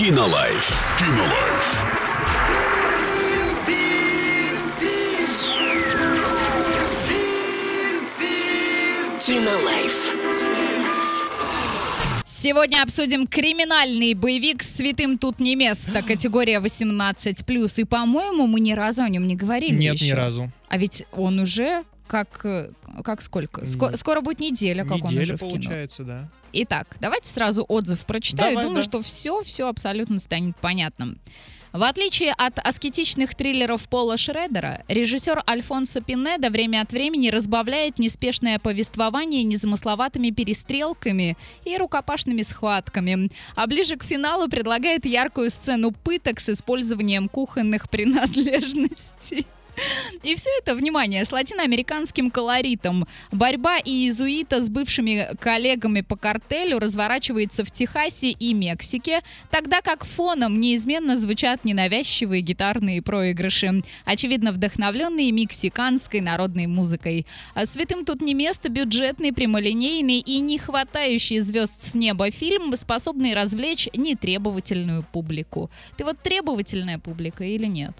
Кинолайф. Кинолайф. Кинолайф. Сегодня обсудим криминальный боевик святым тут не место, категория 18+. И, по-моему, мы ни разу о нем не говорили Нет, еще. ни разу. А ведь он уже как, э, как сколько? Ско- М, скоро будет неделя, как он Неделя уже в кино. получается, да. Итак, давайте сразу отзыв прочитаю. Давай, Думаю, да. что все, все абсолютно станет понятным. В отличие от аскетичных триллеров Пола Шредера, режиссер Альфонсо Пинеда время от времени разбавляет неспешное повествование незамысловатыми перестрелками и рукопашными схватками, а ближе к финалу предлагает яркую сцену пыток с использованием кухонных принадлежностей. И все это, внимание, с латиноамериканским колоритом. Борьба иезуита с бывшими коллегами по картелю разворачивается в Техасе и Мексике, тогда как фоном неизменно звучат ненавязчивые гитарные проигрыши, очевидно вдохновленные мексиканской народной музыкой. А святым тут не место, бюджетный, прямолинейный и не хватающий звезд с неба фильм, способный развлечь нетребовательную публику. Ты вот требовательная публика или нет?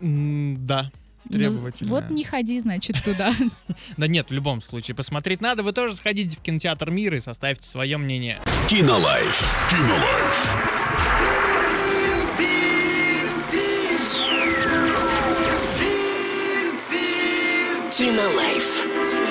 М, Да, ну, требовательная. Ну, вот не ходи, значит, туда. Да нет, в любом случае, посмотреть надо. Вы тоже сходите в кинотеатр мира и составьте свое мнение. Кинолайф. Кинолайф. Кинолайф.